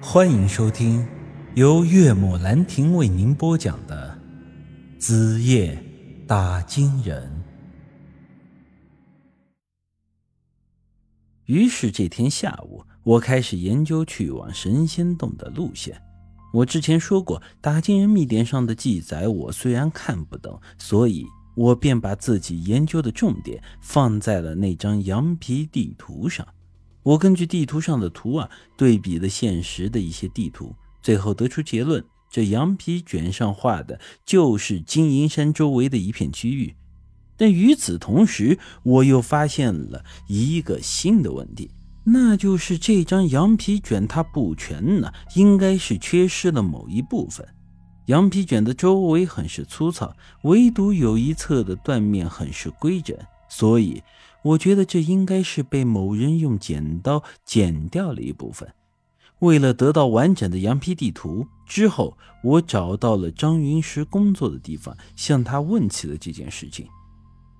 欢迎收听由岳母兰亭为您播讲的《子夜打金人》。于是这天下午，我开始研究去往神仙洞的路线。我之前说过，打金人秘典上的记载，我虽然看不懂，所以我便把自己研究的重点放在了那张羊皮地图上。我根据地图上的图啊，对比了现实的一些地图，最后得出结论：这羊皮卷上画的就是金银山周围的一片区域。但与此同时，我又发现了一个新的问题，那就是这张羊皮卷它不全呢，应该是缺失了某一部分。羊皮卷的周围很是粗糙，唯独有一侧的断面很是规整，所以。我觉得这应该是被某人用剪刀剪掉了一部分。为了得到完整的羊皮地图，之后我找到了张云石工作的地方，向他问起了这件事情。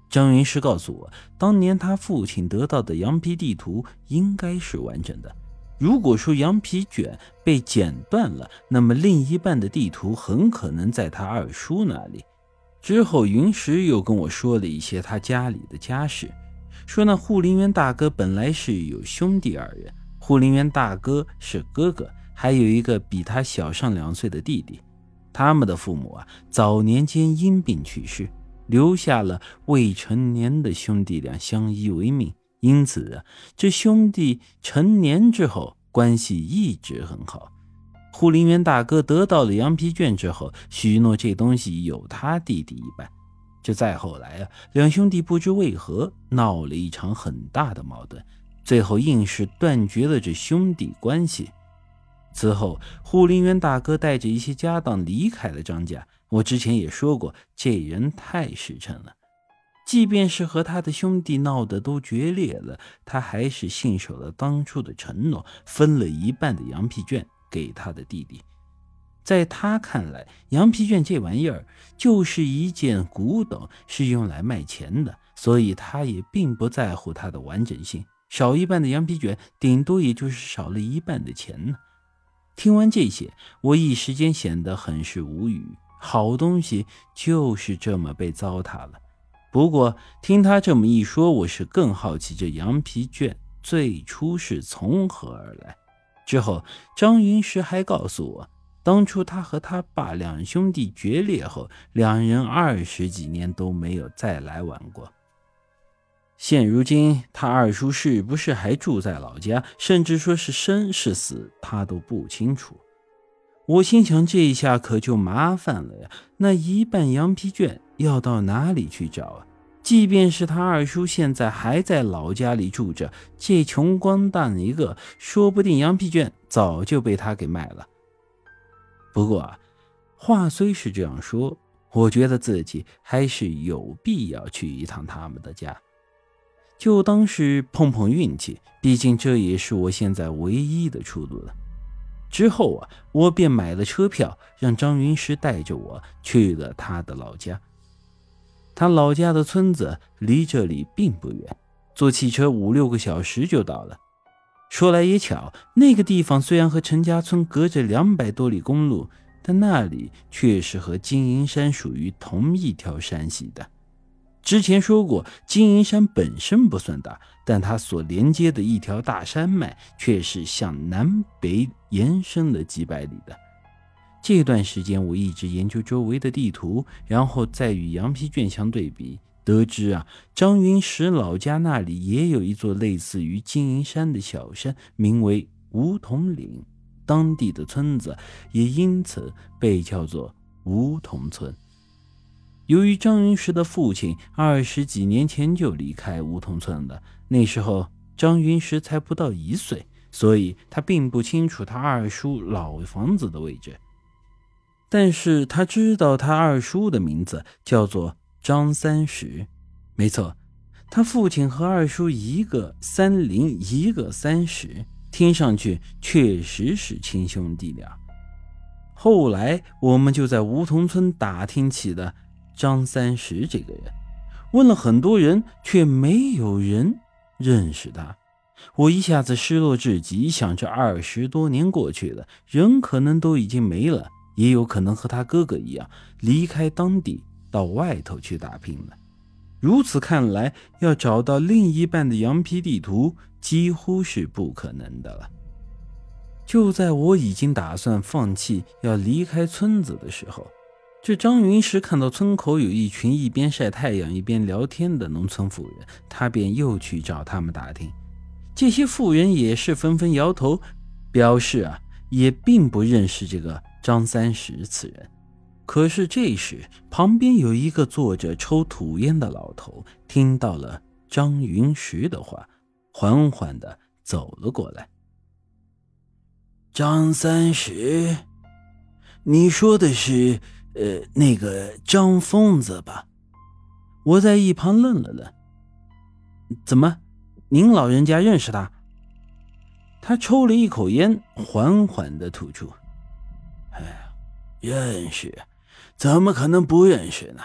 张云石告诉我，当年他父亲得到的羊皮地图应该是完整的。如果说羊皮卷被剪断了，那么另一半的地图很可能在他二叔那里。之后，云石又跟我说了一些他家里的家事。说那护林员大哥本来是有兄弟二人，护林员大哥是哥哥，还有一个比他小上两岁的弟弟。他们的父母啊，早年间因病去世，留下了未成年的兄弟俩相依为命。因此啊，这兄弟成年之后关系一直很好。护林员大哥得到了羊皮卷之后，许诺这东西有他弟弟一半。这再后来啊，两兄弟不知为何闹了一场很大的矛盾，最后硬是断绝了这兄弟关系。此后，护林员大哥带着一些家当离开了张家。我之前也说过，这人太实诚了，即便是和他的兄弟闹得都决裂了，他还是信守了当初的承诺，分了一半的羊皮卷给他的弟弟。在他看来，羊皮卷这玩意儿就是一件古董，是用来卖钱的，所以他也并不在乎它的完整性。少一半的羊皮卷，顶多也就是少了一半的钱呢。听完这些，我一时间显得很是无语。好东西就是这么被糟蹋了。不过听他这么一说，我是更好奇这羊皮卷最初是从何而来。之后，张云石还告诉我。当初他和他爸两兄弟决裂后，两人二十几年都没有再来往过。现如今，他二叔是不是还住在老家，甚至说是生是死，他都不清楚。我心想，这一下可就麻烦了呀！那一半羊皮卷要到哪里去找啊？即便是他二叔现在还在老家里住着，这穷光蛋一个，说不定羊皮卷早就被他给卖了。不过，话虽是这样说，我觉得自己还是有必要去一趟他们的家，就当是碰碰运气。毕竟这也是我现在唯一的出路了。之后啊，我便买了车票，让张云石带着我去了他的老家。他老家的村子离这里并不远，坐汽车五六个小时就到了。说来也巧，那个地方虽然和陈家村隔着两百多里公路，但那里却是和金银山属于同一条山系的。之前说过，金银山本身不算大，但它所连接的一条大山脉却是向南北延伸了几百里的。这段时间，我一直研究周围的地图，然后再与羊皮卷相对比。得知啊，张云石老家那里也有一座类似于金银山的小山，名为梧桐岭，当地的村子也因此被叫做梧桐村。由于张云石的父亲二十几年前就离开梧桐村了，那时候张云石才不到一岁，所以他并不清楚他二叔老房子的位置，但是他知道他二叔的名字叫做。张三十，没错，他父亲和二叔一个三零，一个三十，听上去确实是亲兄弟俩。后来我们就在梧桐村打听起了张三十这个人，问了很多人，却没有人认识他。我一下子失落至极，想着二十多年过去了，人可能都已经没了，也有可能和他哥哥一样离开当地，到外头去打拼了。如此看来，要找到另一半的羊皮地图几乎是不可能的了。就在我已经打算放弃要离开村子的时候，这张云石看到村口有一群一边晒太阳一边聊天的农村妇人，他便又去找他们打听。这些妇人也是纷纷摇头，表示啊，也并不认识这个张三石此人。可是这时，旁边有一个坐着抽土烟的老头，听到了张云石的话，缓缓的走了过来。张三石，你说的是呃那个张疯子吧？我在一旁愣了愣，怎么？您老人家认识他？他抽了一口烟，缓缓的吐出：“哎呀，认识，怎么可能不认识呢？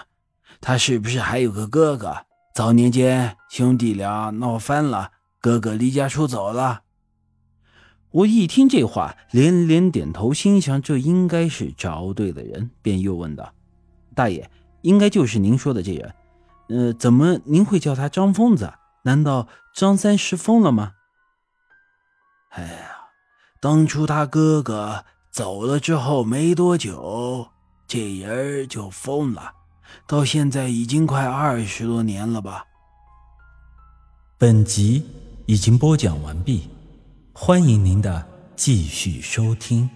他是不是还有个哥哥？早年间兄弟俩闹翻了，哥哥离家出走了。”我一听这话，连连点头，心想这应该是找对了人，便又问道：“大爷，应该就是您说的这人？呃，怎么您会叫他张疯子？”难道张三失疯了吗？哎呀，当初他哥哥走了之后没多久，这人就疯了，到现在已经快二十多年了吧。本集已经播讲完毕，欢迎您的继续收听。